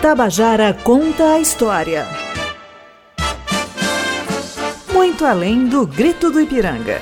Tabajara conta a história. Muito além do grito do Ipiranga.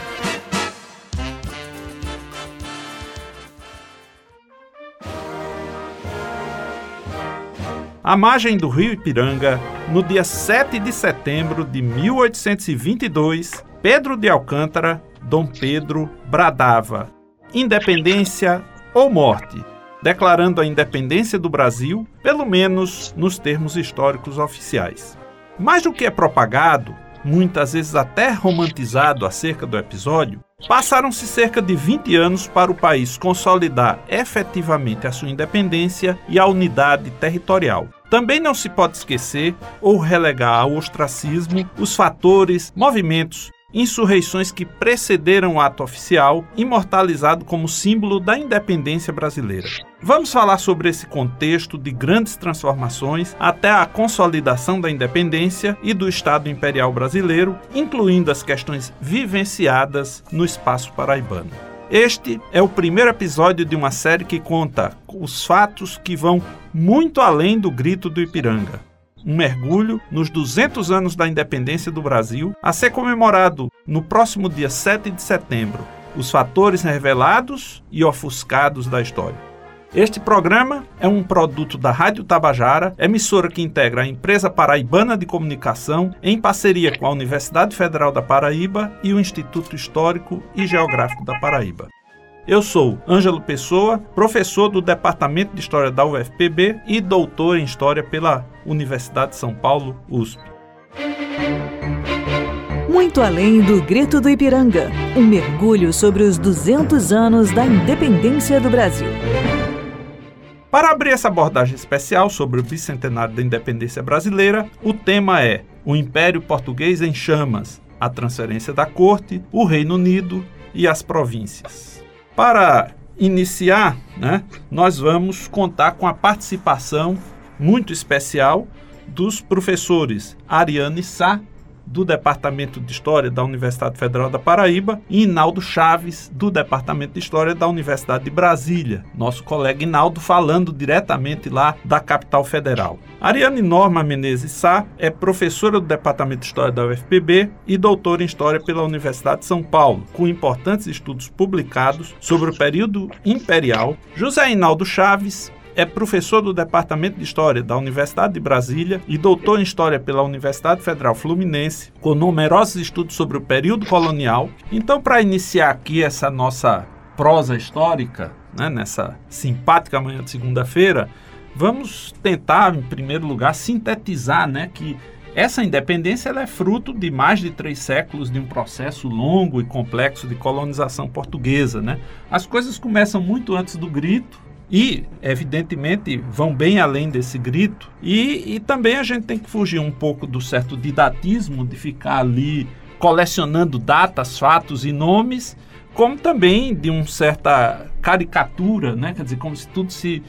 À margem do rio Ipiranga, no dia 7 de setembro de 1822, Pedro de Alcântara, Dom Pedro, bradava: independência ou morte, declarando a independência do Brasil, pelo menos nos termos históricos oficiais. Mais do que é propagado, muitas vezes até romantizado acerca do episódio, passaram-se cerca de 20 anos para o país consolidar efetivamente a sua independência e a unidade territorial. Também não se pode esquecer ou relegar ao ostracismo os fatores, movimentos, insurreições que precederam o ato oficial, imortalizado como símbolo da independência brasileira. Vamos falar sobre esse contexto de grandes transformações até a consolidação da independência e do Estado Imperial Brasileiro, incluindo as questões vivenciadas no espaço paraibano. Este é o primeiro episódio de uma série que conta os fatos que vão muito além do grito do Ipiranga um mergulho nos 200 anos da independência do Brasil, a ser comemorado no próximo dia 7 de setembro, os fatores revelados e ofuscados da história. Este programa é um produto da Rádio Tabajara, emissora que integra a Empresa Paraibana de Comunicação, em parceria com a Universidade Federal da Paraíba e o Instituto Histórico e Geográfico da Paraíba. Eu sou Ângelo Pessoa, professor do Departamento de História da UFPB e doutor em História pela Universidade de São Paulo, USP. Muito além do grito do Ipiranga, um mergulho sobre os 200 anos da independência do Brasil. Para abrir essa abordagem especial sobre o bicentenário da independência brasileira, o tema é o Império Português em Chamas, a transferência da corte, o Reino Unido e as províncias. Para iniciar, né, nós vamos contar com a participação muito especial dos professores Ariane Sá do Departamento de História da Universidade Federal da Paraíba, e Inaldo Chaves, do Departamento de História da Universidade de Brasília. Nosso colega Inaldo falando diretamente lá da capital federal. Ariane Norma Menezes Sá é professora do Departamento de História da UFPB e doutora em História pela Universidade de São Paulo, com importantes estudos publicados sobre o período imperial. José Inaldo Chaves é professor do Departamento de História da Universidade de Brasília e doutor em História pela Universidade Federal Fluminense, com numerosos estudos sobre o período colonial. Então, para iniciar aqui essa nossa prosa histórica, né, nessa simpática manhã de segunda-feira, vamos tentar, em primeiro lugar, sintetizar né, que essa independência é fruto de mais de três séculos de um processo longo e complexo de colonização portuguesa. Né? As coisas começam muito antes do grito, e, evidentemente, vão bem além desse grito. E, e também a gente tem que fugir um pouco do certo didatismo de ficar ali colecionando datas, fatos e nomes, como também de uma certa caricatura, né? quer dizer, como se tudo se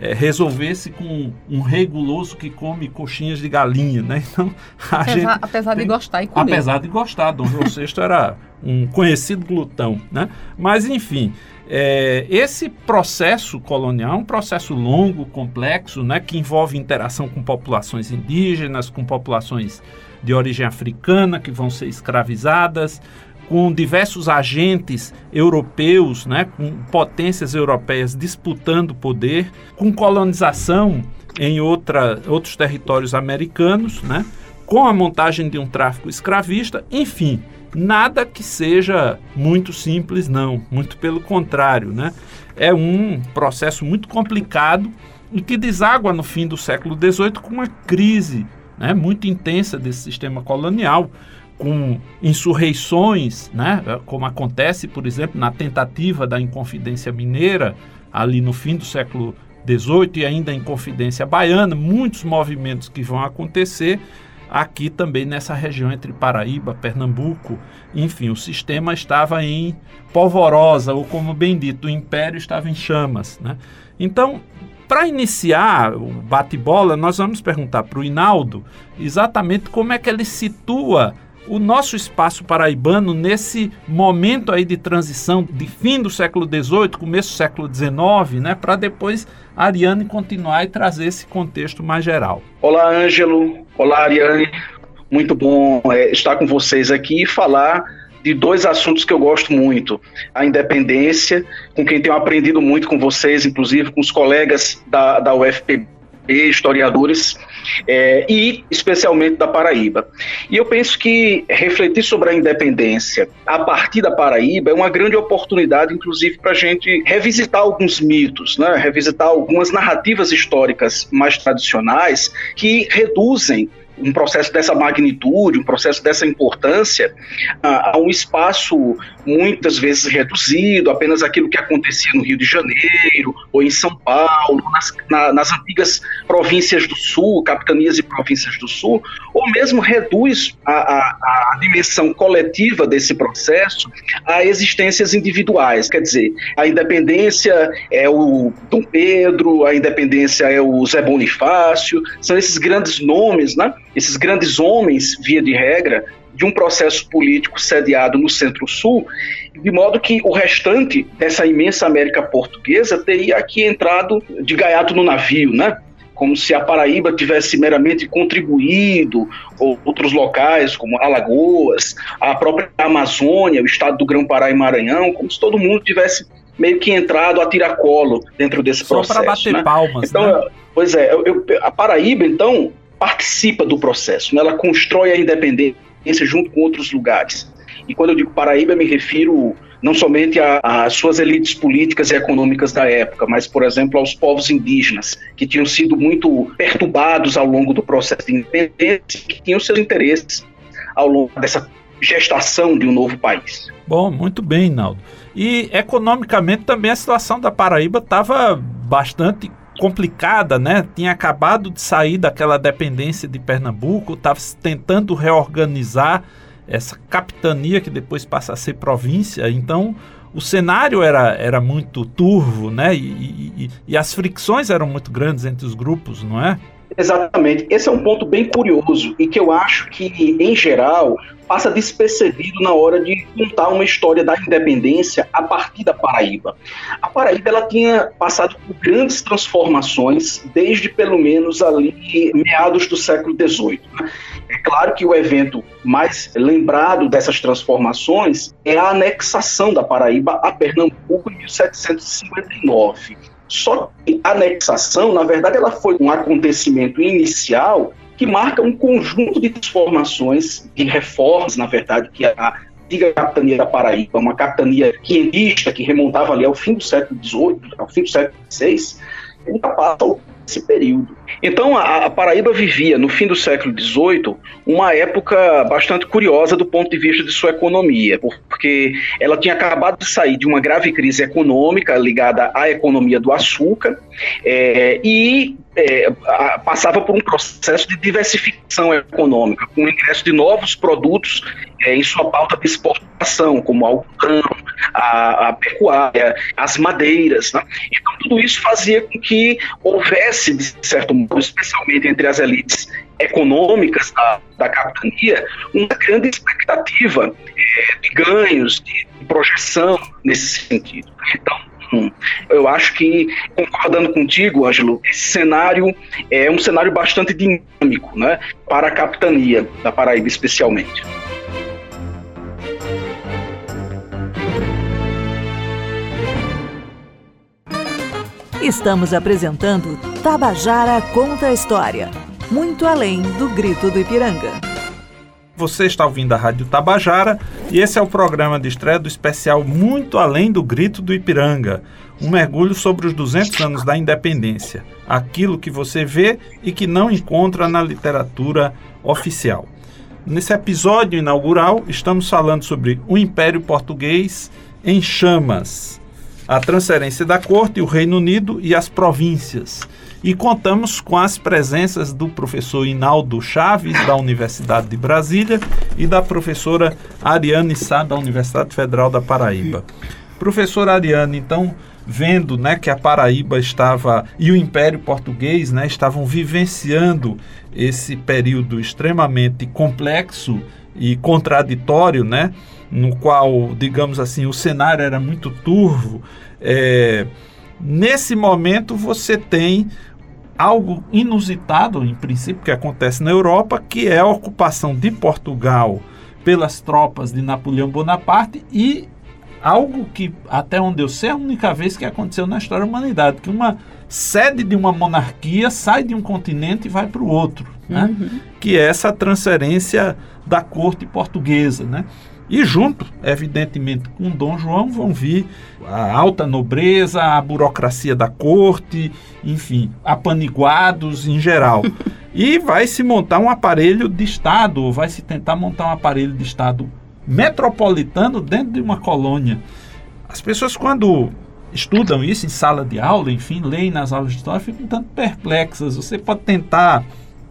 é, resolvesse com um rei guloso que come coxinhas de galinha, né? Então, apesar, gente apesar tem, de gostar e comer. Apesar de gostar, Dom João VI era um conhecido glutão, né? Mas, enfim, é, esse processo colonial é um processo longo, complexo, né? Que envolve interação com populações indígenas, com populações de origem africana que vão ser escravizadas, com diversos agentes europeus, né, com potências europeias disputando poder, com colonização em outra, outros territórios americanos, né, com a montagem de um tráfico escravista, enfim, nada que seja muito simples, não, muito pelo contrário, né? É um processo muito complicado e que deságua no fim do século XVIII com uma crise né, muito intensa desse sistema colonial, com insurreições, né, como acontece, por exemplo, na tentativa da Inconfidência Mineira, ali no fim do século XVIII e ainda em Confidência Baiana, muitos movimentos que vão acontecer aqui também nessa região entre Paraíba, Pernambuco, enfim, o sistema estava em polvorosa, ou como bem dito, o império estava em chamas. Né? Então, para iniciar o bate-bola, nós vamos perguntar para o Inaldo exatamente como é que ele situa o nosso espaço paraibano nesse momento aí de transição de fim do século XVIII, começo do século XIX, né, para depois a Ariane continuar e trazer esse contexto mais geral. Olá, Ângelo. Olá, Ariane. Muito bom é, estar com vocês aqui e falar de dois assuntos que eu gosto muito: a independência, com quem tenho aprendido muito com vocês, inclusive com os colegas da, da UFPB, historiadores, é, e especialmente da Paraíba. E eu penso que refletir sobre a independência a partir da Paraíba é uma grande oportunidade, inclusive, para a gente revisitar alguns mitos, né? revisitar algumas narrativas históricas mais tradicionais que reduzem um processo dessa magnitude, um processo dessa importância, a, a, um espaço muitas vezes reduzido, apenas aquilo que acontecia no Rio de Janeiro ou em São Paulo, nas, na, nas antigas províncias do Sul, capitanias e províncias do Sul, ou mesmo reduz a, a, a dimensão coletiva desse processo a existências individuais. Quer dizer, a independência é o Dom Pedro, a independência é o Zé Bonifácio, são esses grandes nomes, né? Esses grandes homens, via de regra, de um processo político sediado no Centro-Sul, de modo que o restante dessa imensa América portuguesa teria aqui entrado de gaiato no navio, né? Como se a Paraíba tivesse meramente contribuído, ou outros locais, como Alagoas, a própria Amazônia, o estado do Grão-Pará e Maranhão, como se todo mundo tivesse meio que entrado a tiracolo dentro desse Só processo. Só para bater né? palmas, então, né? Pois é, eu, eu, a Paraíba, então, participa do processo, né? ela constrói a independência junto com outros lugares. E quando eu digo Paraíba, eu me refiro não somente às suas elites políticas e econômicas da época, mas, por exemplo, aos povos indígenas, que tinham sido muito perturbados ao longo do processo de independência, que tinham seus interesses ao longo dessa gestação de um novo país. Bom, muito bem, Naldo. E economicamente também a situação da Paraíba estava bastante complicada, né? Tinha acabado de sair daquela dependência de Pernambuco, estava tentando reorganizar essa capitania que depois passa a ser província. Então, o cenário era, era muito turvo, né? E, e, e, as fricções eram muito grandes entre os grupos, não é? Exatamente. Esse é um ponto bem curioso e que eu acho que, em geral, passa despercebido na hora de contar uma história da independência a partir da Paraíba. A Paraíba ela tinha passado por grandes transformações desde pelo menos ali meados do século XVIII. Né? É claro que o evento mais lembrado dessas transformações é a anexação da Paraíba a Pernambuco em 1759. Só que a anexação, na verdade, ela foi um acontecimento inicial que marca um conjunto de transformações, de reformas, na verdade, que a antiga capitania da Paraíba, uma capitania quientista que remontava ali ao fim do século XVIII, ao fim do século XVI, ainda passa esse período. Então, a, a, Paraíba vivia, no fim do século XVIII, uma época bastante curiosa do ponto de vista de sua economia, porque ela tinha acabado de sair de uma grave crise econômica ligada à economia do açúcar é, e é, passava por um processo de diversificação econômica, com o ingresso de novos produtos é, em sua pauta de exportação, como o algodão, a, a, pecuária, as madeiras. Né? Então, tudo isso fazia com que houvesse, de certo modo, especialmente entre as elites econômicas da, da capitania, uma grande expectativa é, de ganhos, de projeção nesse sentido. Então, eu acho que, concordando contigo, Ângelo, esse cenário é um cenário bastante dinâmico né, para a capitania da Paraíba, especialmente. Estamos apresentando Tabajara Conta a História, muito além do grito do Ipiranga. Você está ouvindo a Rádio Tabajara e esse é o programa de estreia do especial Muito Além do Grito do Ipiranga, um mergulho sobre os 200 anos da independência, aquilo que você vê e que não encontra na literatura oficial. Nesse episódio inaugural, estamos falando sobre o Império Português em chamas, a transferência da corte, o Reino Unido e as províncias e contamos com as presenças do professor Inaldo Chaves, da Universidade de Brasília, e da professora Ariane Sá, da Universidade Federal da Paraíba. Professora Ariane, então, vendo né, que a Paraíba estava e o Império Português né, estavam vivenciando esse período extremamente complexo e contraditório, né? No qual, digamos assim, o cenário era muito turvo. É, nesse momento você tem algo inusitado, em princípio, que acontece na Europa, que é a ocupação de Portugal pelas tropas de Napoleão Bonaparte e algo que, até onde eu sei, é a única vez que aconteceu na história da humanidade, que uma sede de uma monarquia sai de um continente e vai para o outro, né? Uhum. que é essa transferência da corte portuguesa. Né? E junto, evidentemente, com Dom João vão vir a alta nobreza, a burocracia da corte, enfim, apaniguados em geral. e vai se montar um aparelho de Estado, ou vai se tentar montar um aparelho de Estado metropolitano dentro de uma colônia. As pessoas, quando estudam isso em sala de aula, enfim, leem nas aulas de história, ficam um tanto perplexas. Você pode tentar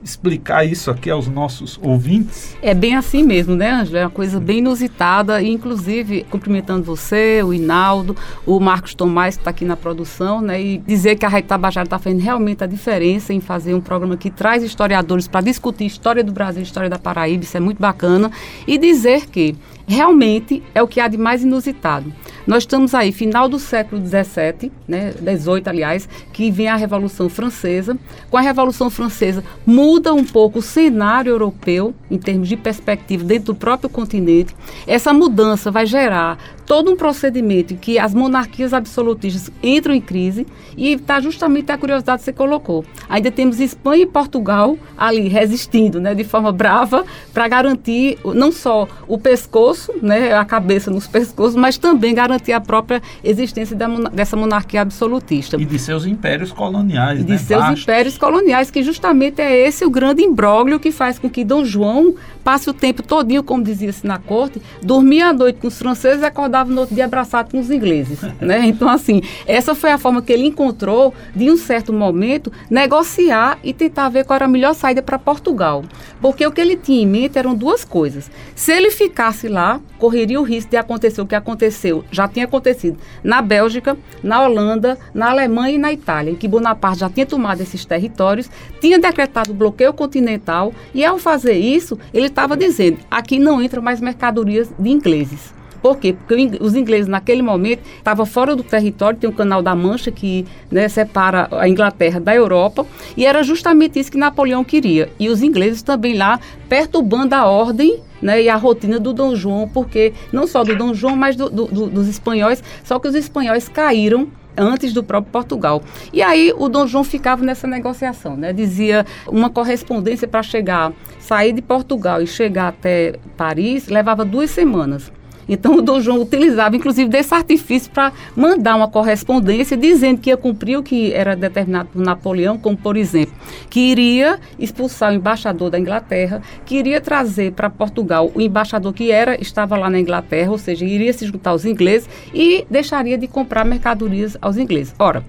explicar isso aqui aos nossos ouvintes? É bem assim mesmo, né, Angela? É uma coisa bem inusitada, e inclusive cumprimentando você, o Inaldo, o Marcos Tomás, que está aqui na produção, né, e dizer que a Rádio Tabajara está fazendo realmente a diferença em fazer um programa que traz historiadores para discutir história do Brasil, história da Paraíba, isso é muito bacana, e dizer que realmente é o que há de mais inusitado. Nós estamos aí, final do século XVII, né, 18, aliás, que vem a Revolução Francesa. Com a Revolução Francesa, muda um pouco o cenário europeu, em termos de perspectiva, dentro do próprio continente. Essa mudança vai gerar todo um procedimento em que as monarquias absolutistas entram em crise e está justamente a curiosidade que você colocou. Ainda temos Espanha e Portugal ali resistindo, né, de forma brava para garantir não só o pescoço, né, a cabeça nos pescoços, mas também garantir a própria existência da, dessa monarquia absolutista. E de seus impérios coloniais, De né, seus vastos. impérios coloniais, que justamente é esse o grande imbróglio que faz com que Dom João passe o tempo todinho, como dizia-se na corte, dormia à noite com os franceses e acordava acordava no outro dia abraçado com os ingleses. né? Então, assim, essa foi a forma que ele encontrou de, em um certo momento, negociar e tentar ver qual era a melhor saída para Portugal. Porque o que ele tinha em mente eram duas coisas. Se ele ficasse lá, correria o risco de acontecer o que aconteceu, já tinha acontecido na Bélgica, na Holanda, na Alemanha e na Itália, em que Bonaparte já tinha tomado esses territórios, tinha decretado bloqueio continental e, ao fazer isso, ele estava dizendo: aqui não entram mais mercadorias de ingleses. Por quê? Porque os ingleses, naquele momento, estavam fora do território, tem o Canal da Mancha, que né, separa a Inglaterra da Europa, e era justamente isso que Napoleão queria. E os ingleses também lá perturbando a ordem né, e a rotina do Dom João, porque não só do Dom João, mas do, do, do, dos espanhóis, só que os espanhóis caíram antes do próprio Portugal. E aí o Dom João ficava nessa negociação, né? Dizia uma correspondência para chegar, sair de Portugal e chegar até Paris levava duas semanas. Então o Dom João utilizava, inclusive, desse artifício para mandar uma correspondência dizendo que ia cumprir o que era determinado por Napoleão, como por exemplo, que iria expulsar o embaixador da Inglaterra, que iria trazer para Portugal o embaixador que era estava lá na Inglaterra, ou seja, iria se juntar aos ingleses e deixaria de comprar mercadorias aos ingleses. Ora,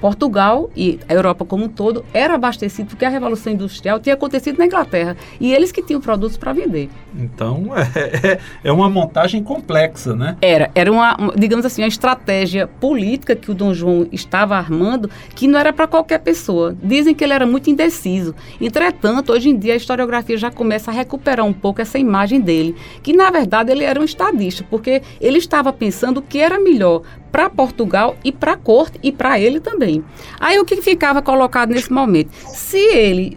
Portugal e a Europa como um todo era abastecido porque a Revolução Industrial tinha acontecido na Inglaterra e eles que tinham produtos para vender. Então é, é, é uma montagem complexa, né? Era, era uma, digamos assim, uma estratégia política que o Dom João estava armando que não era para qualquer pessoa. Dizem que ele era muito indeciso. Entretanto, hoje em dia a historiografia já começa a recuperar um pouco essa imagem dele, que na verdade ele era um estadista, porque ele estava pensando o que era melhor para Portugal e para a corte e para ele também. Aí o que ficava colocado nesse momento? Se ele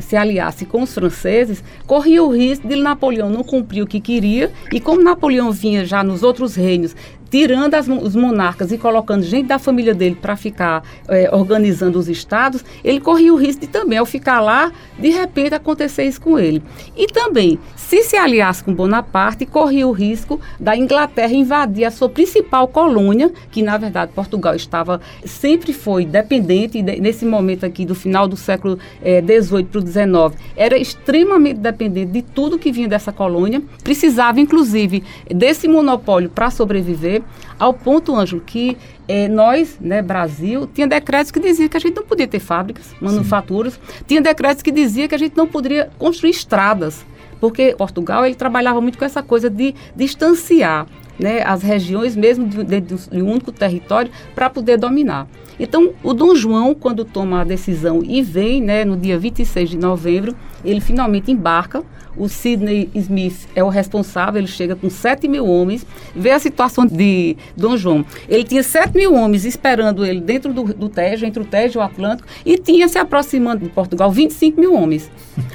se aliasse com os franceses, corria o risco de Napoleão não cumprir o que queria e como Napoleão vinha já nos outros reinos tirando as, os monarcas e colocando gente da família dele para ficar é, organizando os estados, ele corria o risco de também, ao ficar lá, de repente acontecer isso com ele. E também, se se aliasse com Bonaparte, corria o risco da Inglaterra invadir a sua principal colônia, que na verdade Portugal estava sempre foi dependente, de, nesse momento aqui do final do século XVIII para o XIX, era extremamente dependente de tudo que vinha dessa colônia, precisava inclusive desse monopólio para sobreviver ao ponto, Ângelo, que é, nós, né, Brasil, tinha decretos que diziam que a gente não podia ter fábricas, manufaturas, Sim. tinha decretos que diziam que a gente não poderia construir estradas, porque Portugal ele trabalhava muito com essa coisa de distanciar né, as regiões, mesmo dentro de um único território, para poder dominar. Então, o Dom João, quando toma a decisão e vem, né, no dia 26 de novembro, ele finalmente embarca o Sidney Smith é o responsável, ele chega com 7 mil homens. Vê a situação de Dom João. Ele tinha 7 mil homens esperando ele dentro do, do Tejo, entre o Tejo e o Atlântico, e tinha se aproximando de Portugal 25 mil homens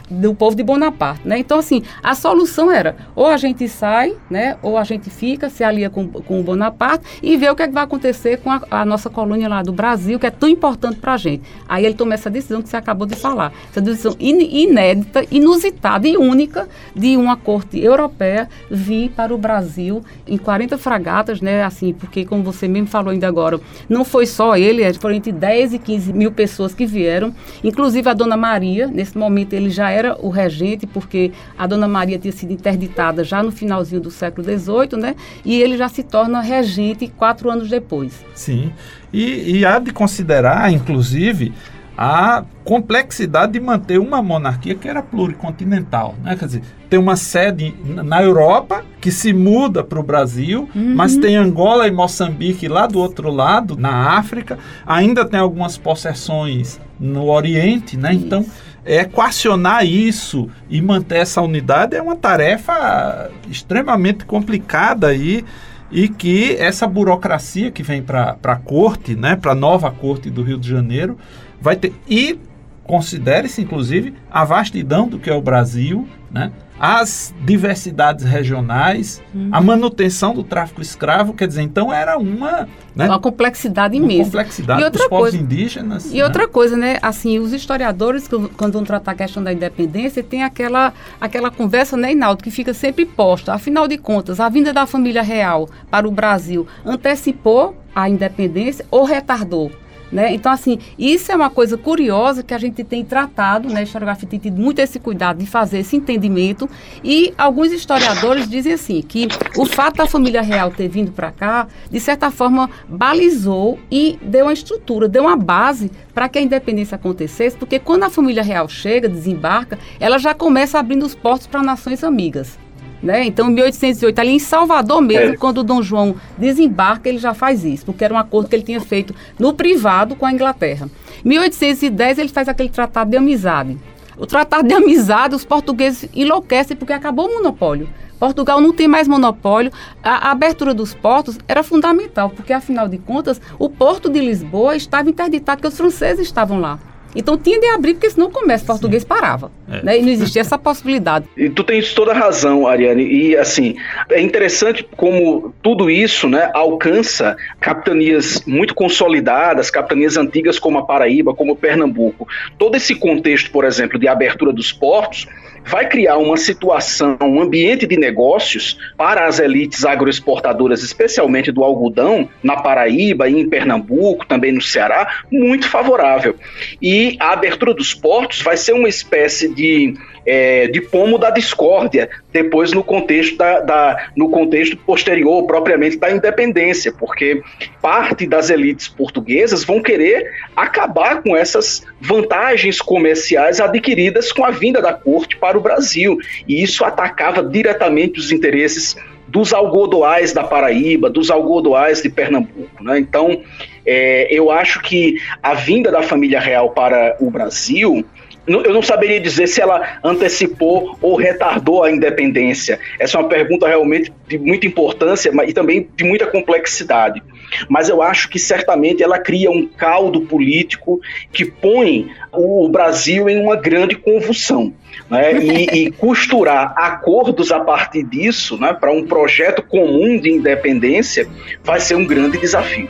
do povo de Bonaparte. Né? Então, assim, a solução era ou a gente sai, né, ou a gente fica, se alia com, com o Bonaparte e vê o que, é que vai acontecer com a, a, nossa colônia lá do Brasil, que é tão importante para a gente. Aí ele toma essa decisão que você acabou de falar. Essa decisão in, inédita, inusitada e única de uma corte europeia vir para o Brasil em 40 fragatas, né? Assim, porque como você mesmo falou ainda agora, não foi só ele, é, foram entre 10 e 15 mil pessoas que vieram, inclusive a Dona Maria, nesse momento ele já era o regente, porque a Dona Maria tinha sido interditada já no finalzinho do século XVIII, né? E ele já se torna regente quatro anos depois. Sim, e, e há de considerar, inclusive, a complexidade de manter uma monarquia que era pluricontinental. Né? Quer dizer, tem uma sede na Europa que se muda para o Brasil, uhum. mas tem Angola e Moçambique lá do outro lado, na África. Ainda tem algumas possessões no Oriente, né? Então, equacionar isso e manter essa unidade é uma tarefa extremamente complicada aí e que essa burocracia que vem para a corte, né, para a nova corte do Rio de Janeiro, vai ter. E considere-se, inclusive, a vastidão do que é o Brasil, né? as diversidades regionais, hum. a manutenção do tráfico escravo, quer dizer, então era uma... Né? Uma complexidade imensa. Uma complexidade e outra dos coisa, povos indígenas. E né? outra coisa, né, assim, os historiadores, quando vão tratar a questão da independência, tem aquela, aquela conversa, né, Inaldo, que fica sempre posta. Afinal de contas, a vinda da família real para o Brasil antecipou a independência ou retardou? Né? Então, assim, isso é uma coisa curiosa que a gente tem tratado, né? A historiografia tem tido muito esse cuidado de fazer esse entendimento. E alguns historiadores dizem assim, que o fato da família real ter vindo para cá, de certa forma, balizou e deu uma estrutura, deu uma base para que a independência acontecesse, porque quando a família real chega, desembarca, ela já começa abrindo os portos para nações amigas. Né? Então, em 1808, ali em Salvador mesmo, é. quando o Dom João desembarca, ele já faz isso, porque era um acordo que ele tinha feito no privado com a Inglaterra. Em 1810, ele faz aquele tratado de amizade. O tratado de amizade, os portugueses enlouquecem porque acabou o monopólio. Portugal não tem mais monopólio. A, a, abertura dos portos era fundamental, porque afinal de contas, o porto de Lisboa estava interditado, porque os franceses estavam lá. Então tinha de abrir, porque senão o comércio português parava. É. Né? E não existia essa possibilidade. E tu tens toda a razão, Ariane. E assim, é interessante como tudo isso né, alcança capitanias muito consolidadas, capitanias antigas como a Paraíba, como Pernambuco. Todo esse contexto, por exemplo, de abertura dos portos vai criar uma situação, um ambiente de negócios para as elites agroexportadoras, especialmente do algodão, na Paraíba e em Pernambuco, também no Ceará, muito favorável. E a abertura dos portos vai ser uma espécie de é, de pomo da discórdia, depois no contexto, da, da, no contexto posterior, propriamente da independência, porque parte das elites portuguesas vão querer acabar com essas vantagens comerciais adquiridas com a vinda da corte para o Brasil, e isso atacava diretamente os interesses dos algodoais da Paraíba, dos algodoais de Pernambuco. Né? Então, é, eu acho que a vinda da família real para o Brasil eu não saberia dizer se ela antecipou ou retardou a independência. Essa é uma pergunta realmente de muita importância e também de muita complexidade. Mas eu acho que certamente ela cria um caldo político que põe o Brasil em uma grande convulsão. Né? E, e, costurar acordos a partir disso, né, para um projeto comum de independência, vai ser um grande desafio.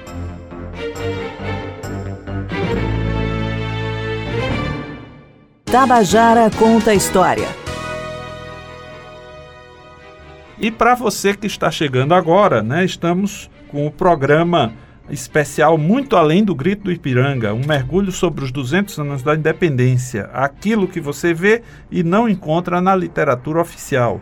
Tabajara conta a história. E para você que está chegando agora, né, estamos com o programa especial Muito Além do Grito do Ipiranga, um mergulho sobre os 200 anos da independência, aquilo que você vê e não encontra na literatura oficial.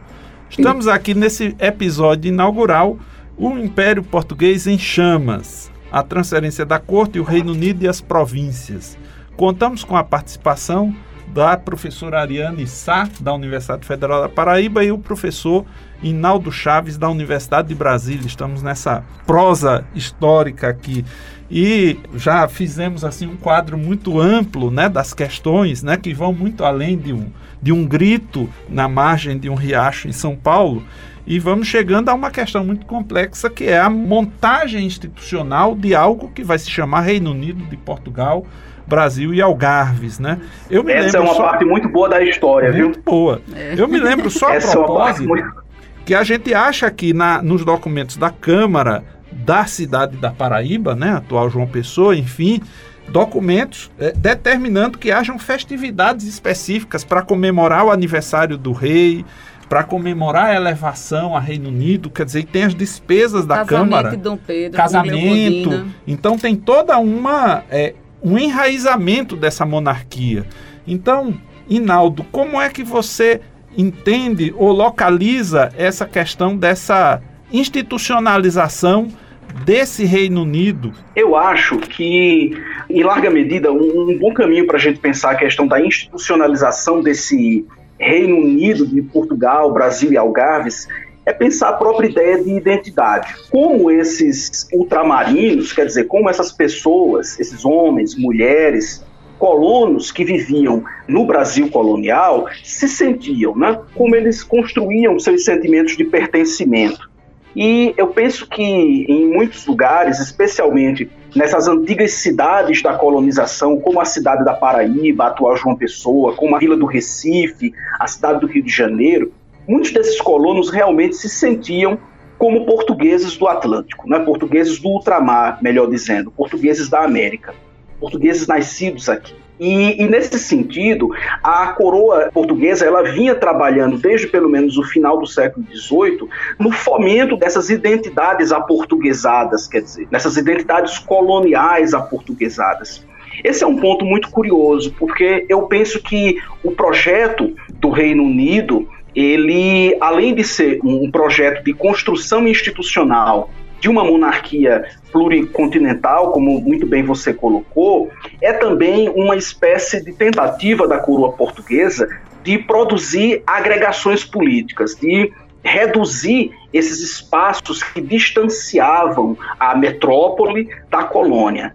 Estamos aqui nesse episódio inaugural, o Império Português em Chamas, a transferência da corte, o Reino Unido e as províncias. Contamos com a participação da professora Ariane Sá, da Universidade Federal da Paraíba, e o professor Inaldo Chaves, da Universidade de Brasília. Estamos nessa prosa histórica aqui. E já fizemos assim um quadro muito amplo né, das questões né, que vão muito além de um, de um grito na margem de um riacho em São Paulo. E vamos chegando a uma questão muito complexa que é a montagem institucional de algo que vai se chamar Reino Unido de Portugal, Brasil e Algarves, né? Eu me Essa é uma só... parte muito boa da história, muito viu? Muito boa. É. Eu me lembro só a Essa propósito é muito... que a gente acha que na, nos documentos da Câmara da cidade da Paraíba, né, atual João Pessoa, enfim, documentos é, determinando que hajam festividades específicas para comemorar o aniversário do rei, para comemorar a elevação a Reino Unido, quer dizer, tem as despesas da casamento Câmara. De Dom Pedro, casamento. Então tem toda uma é, um enraizamento dessa monarquia. Então, Inaldo, como é que você entende ou localiza essa questão dessa institucionalização desse Reino Unido? Eu acho que, em larga medida, um, um bom caminho para a gente pensar a questão da institucionalização desse Reino Unido, de Portugal, Brasil e Algarves, é pensar a própria ideia de identidade. Como esses ultramarinos, quer dizer, como essas pessoas, esses homens, mulheres, colonos que viviam no Brasil colonial se sentiam, né? Como eles construíam seus sentimentos de pertencimento. E eu penso que em muitos lugares, especialmente nessas antigas cidades da colonização, como a cidade da Paraíba, a atual João Pessoa, como a Vila do Recife, a cidade do Rio de Janeiro, muitos desses colonos realmente se sentiam como portugueses do Atlântico, né? portugueses do ultramar, melhor dizendo, portugueses da América, portugueses nascidos aqui. E, e, nesse sentido, a coroa portuguesa ela vinha trabalhando desde pelo menos o final do século XVIII no fomento dessas identidades aportuguesadas, quer dizer, nessas identidades coloniais aportuguesadas. Esse é um ponto muito curioso, porque eu penso que o projeto do Reino Unido, ele, além de ser um projeto de construção institucional de uma monarquia pluricontinental, como muito bem você colocou, é também uma espécie de tentativa da coroa portuguesa de produzir agregações políticas, de reduzir esses espaços que distanciavam a metrópole da colônia.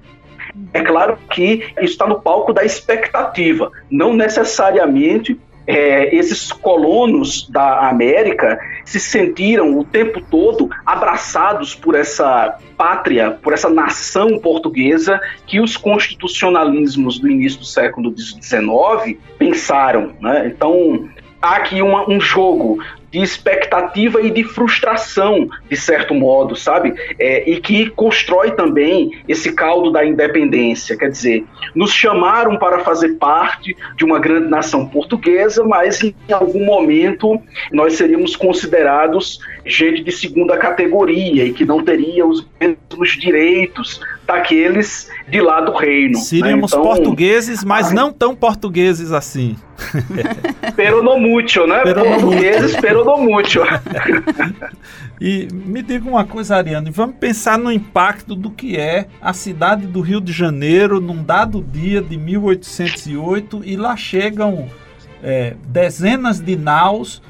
É claro que está no palco da expectativa, não necessariamente é, esses colonos da América se sentiram o tempo todo abraçados por essa pátria, por essa nação portuguesa que os constitucionalismos do início do século XIX pensaram. Né? Então, há aqui uma, um jogo de expectativa e de frustração, de certo modo, sabe? É, e que constrói também esse caldo da independência. Quer dizer, nos chamaram para fazer parte de uma grande nação portuguesa, mas em algum momento nós seríamos considerados gente de segunda categoria e que não teria os mesmos direitos daqueles de lá do reino. Né? Seríamos né? então, portugueses, mas não tão portugueses assim. Pero no mucho, né? Pero portugueses, pero no mucho. e me diga uma coisa, Ariane, vamos pensar no impacto do que é a cidade do Rio de Janeiro num dado dia de 1808 e lá chegam é, dezenas de naus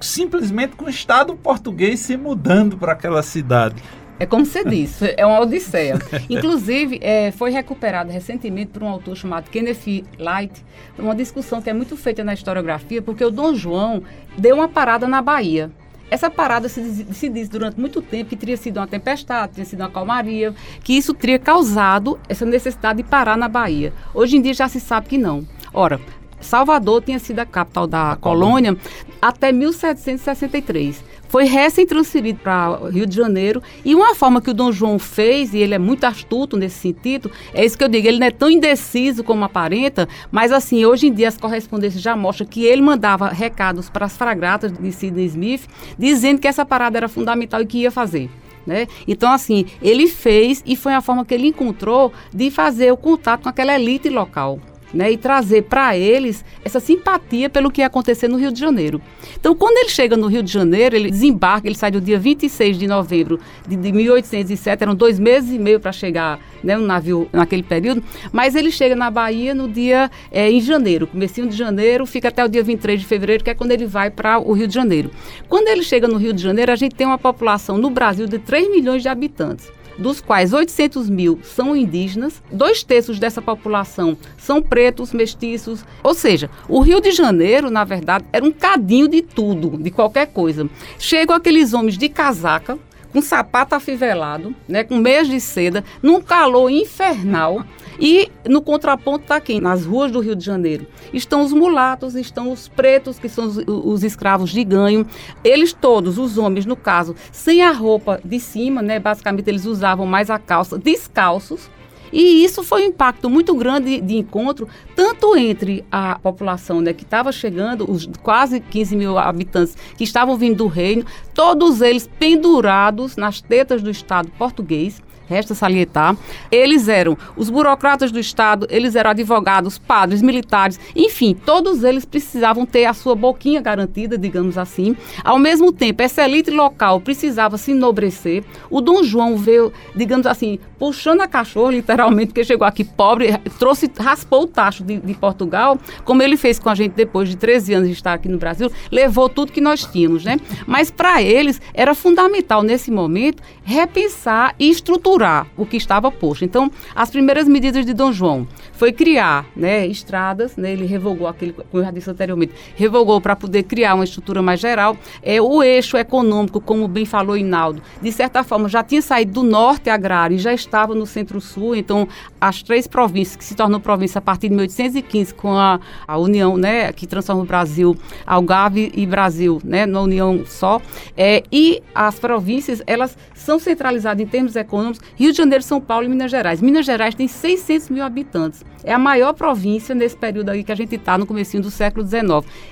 simplesmente com o Estado português se mudando para aquela cidade. É como você disse, é uma odisseia. Inclusive, é, foi recuperado recentemente por um autor chamado Kenneth Light, uma discussão que é muito feita na historiografia, porque o Dom João deu uma parada na Bahia. Essa parada se, se diz durante muito tempo que teria sido uma tempestade, teria sido uma calmaria, que isso teria causado essa necessidade de parar na Bahia. Hoje em dia já se sabe que não. Ora, Salvador tinha sido a capital da a colônia, colônia até 1763 foi recém-transferido para Rio de Janeiro. E uma forma que o Dom João fez, e ele é muito astuto nesse sentido, é isso que eu digo, ele não é tão indeciso como aparenta, mas assim, hoje em dia as correspondências já mostram que ele mandava recados para as fragratas de Sidney Smith, dizendo que essa parada era fundamental e que ia fazer. Né? Então, assim, ele fez e foi a forma que ele encontrou de fazer o contato com aquela elite local. Né, e trazer para eles essa simpatia pelo que ia acontecer no Rio de Janeiro. Então, quando ele chega no Rio de Janeiro, ele desembarca, ele sai do dia 26 de novembro de, de 1807, eram dois meses e meio para chegar né, no navio naquele período, mas ele chega na Bahia no dia é, em janeiro, comecinho de janeiro, fica até o dia 23 de fevereiro, que é quando ele vai para o Rio de Janeiro. Quando ele chega no Rio de Janeiro, a gente tem uma população no Brasil de 3 milhões de habitantes dos quais 800 mil são indígenas, dois terços dessa população são pretos, mestiços. Ou seja, o Rio de Janeiro, na verdade, era um cadinho de tudo, de qualquer coisa. Chegam aqueles homens de casaca, com sapato afivelado, né, com meias de seda, num calor infernal. E no contraponto está aqui, nas ruas do Rio de Janeiro, estão os mulatos, estão os pretos, que são os, os, escravos de ganho. Eles todos, os homens, no caso, sem a roupa de cima, né? Basicamente eles usavam mais a calça, descalços, e isso foi um impacto muito grande de encontro, tanto entre a população né, que estava chegando, os quase 15 mil habitantes que estavam vindo do reino, todos eles pendurados nas tetas do Estado português, resta salientar, eles eram os burocratas do Estado, eles eram advogados, padres, militares, enfim, todos eles precisavam ter a sua boquinha garantida, digamos assim. Ao mesmo tempo, essa elite local precisava se enobrecer. O Dom João veio, digamos assim, puxando a cachorro, literalmente, porque chegou aqui pobre, trouxe, raspou o tacho de, de Portugal, como ele fez com a gente depois de 13 anos de estar aqui no Brasil, levou tudo que nós tínhamos, né? Mas para eles era fundamental nesse momento repensar e estruturar o que estava posto. Então, as primeiras medidas de Dom João foi criar né, estradas, né, ele revogou aquele, como eu já disse anteriormente, revogou para poder criar uma estrutura mais geral. É, o eixo econômico, como bem falou Inaldo, de certa forma já tinha saído do norte agrário e já estava no centro-sul, então as três províncias que se tornou província a partir de 1815 com a, a união, né, que transforma o Brasil, Algarve e Brasil, né, na união só, é, e as províncias, elas são centralizadas em termos econômicos Rio de Janeiro, São Paulo e Minas Gerais. Minas Gerais tem 600 mil habitantes. É a maior província nesse período aí que a gente está, no começo do século XIX.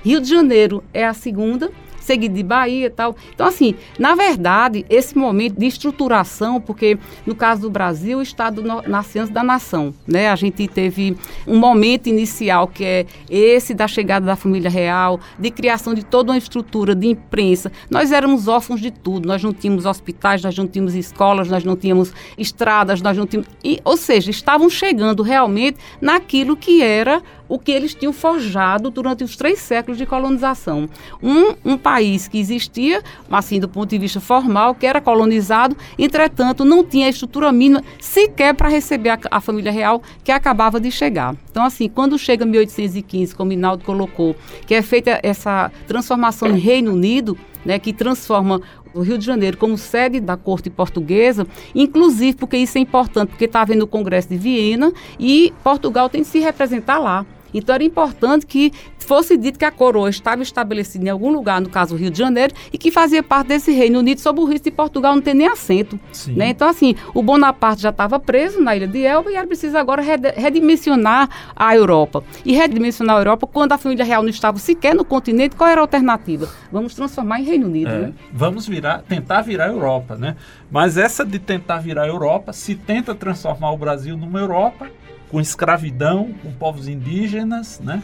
Rio de Janeiro é a segunda, seguido de Bahia e tal. Então, assim, na verdade, esse momento de estruturação, porque no caso do Brasil, o Estado nascente da nação, né? A gente teve um momento inicial que é esse da chegada da família real, de criação de toda uma estrutura de imprensa. Nós éramos órfãos de tudo, nós não tínhamos hospitais, nós não tínhamos escolas, nós não tínhamos estradas, nós não tínhamos... E, ou seja, estavam chegando realmente naquilo que era o que eles tinham forjado durante os três séculos de colonização. Um, um país que existia, assim, do ponto de vista formal, que era colonizado, entretanto, não tinha estrutura mínima sequer para receber a, a, família real que acabava de chegar. Então, assim, quando chega 1815, como Inaldo colocou, que é feita essa transformação em Reino Unido, né, que transforma o Rio de Janeiro como sede da corte portuguesa, inclusive porque isso é importante, porque está havendo o Congresso de Viena e Portugal tem que se representar lá. Então era importante que fosse dito que a coroa estava estabelecida em algum lugar, no caso o Rio de Janeiro, e que fazia parte desse Reino Unido sob o risco de Portugal não ter nem assento. Né? Então, assim, o Bonaparte já estava preso na ilha de Elba e era preciso agora redimensionar a Europa. E redimensionar a Europa, quando a família real não estava sequer no continente, qual era a alternativa? Vamos transformar em Reino Unido. É, né? Vamos virar, tentar virar a Europa, né? Mas essa de tentar virar a Europa, se tenta transformar o Brasil numa Europa, com escravidão, com povos indígenas, né?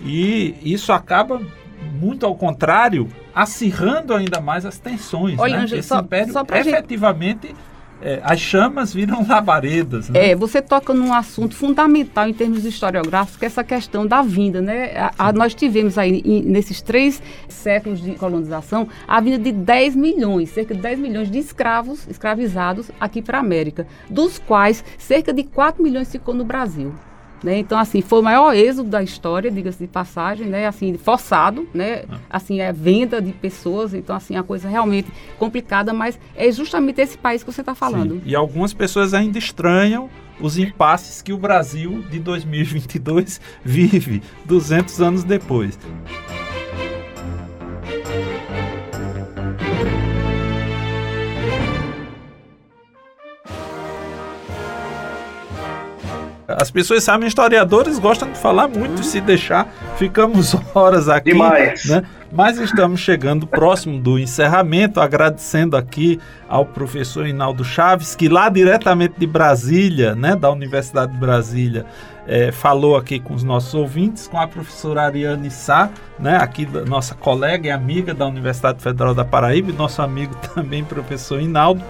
E isso acaba muito ao contrário, acirrando ainda mais as tensões. Olha, né? Esse só, império só efetivamente gente é, as chamas viram labaredas. Né? É, você toca num assunto fundamental em termos historiográficos, que é essa questão da vinda. Né? A, a, nós tivemos aí, em, nesses três séculos de colonização, a vinda de 10 milhões, cerca de 10 milhões de escravos, escravizados aqui para a América, dos quais cerca de 4 milhões ficou no Brasil. Né? Então, assim, foi o maior êxodo da história, diga-se de passagem, né? Assim, forçado, né? Ah. Assim, é venda de pessoas, então, assim, a coisa realmente complicada, mas é justamente esse país que você está falando. Sim. E algumas pessoas ainda estranham os impasses que o Brasil de 2022 vive 200 anos depois. As pessoas sabem, historiadores gostam de falar muito, se deixar, ficamos horas aqui. Demais. Né? Mas estamos chegando próximo do encerramento, agradecendo aqui ao professor Inaldo Chaves, que lá diretamente de Brasília, né, da Universidade de Brasília, é, falou aqui com os nossos ouvintes, com a professora Ariane Sá, né, aqui da nossa colega e amiga da Universidade Federal da Paraíba, nosso amigo também, professor Inaldo.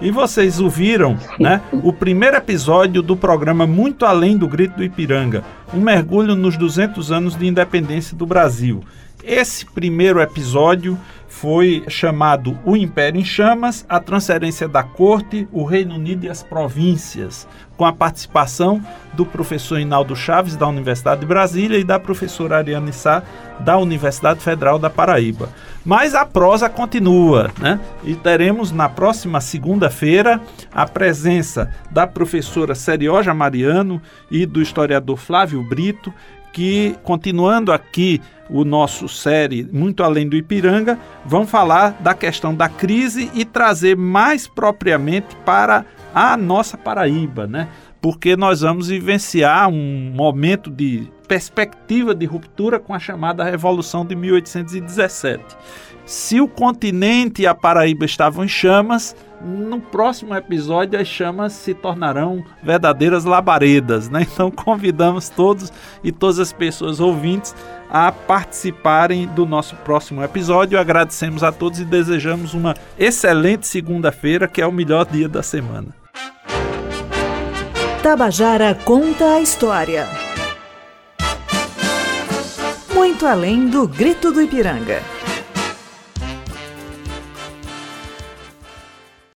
E vocês ouviram né, o primeiro episódio do programa Muito Além do Grito do Ipiranga, um mergulho nos 200 anos de independência do Brasil. Esse primeiro episódio foi chamado O Império em Chamas, a transferência da corte, o Reino Unido e as províncias, com a participação do professor Inaldo Chaves, da Universidade de Brasília, e da professora Ariane Sá, da Universidade Federal da Paraíba. Mas a prosa continua, né? E teremos na próxima segunda-feira a presença da professora Serioja Mariano e do historiador Flávio Brito, que, continuando aqui o nosso série Muito Além do Ipiranga, vão falar da questão da crise e trazer mais propriamente para a nossa Paraíba, né? Porque nós vamos vivenciar um momento de perspectiva de ruptura com a chamada Revolução de 1817. Se o continente e a Paraíba estavam em chamas, no próximo episódio as chamas se tornarão verdadeiras labaredas, né? Então convidamos todos e todas as pessoas ouvintes a participarem do nosso próximo episódio. Agradecemos a todos e desejamos uma excelente segunda-feira, que é o melhor dia da semana. Tabajara conta a história. Muito além do grito do Ipiranga.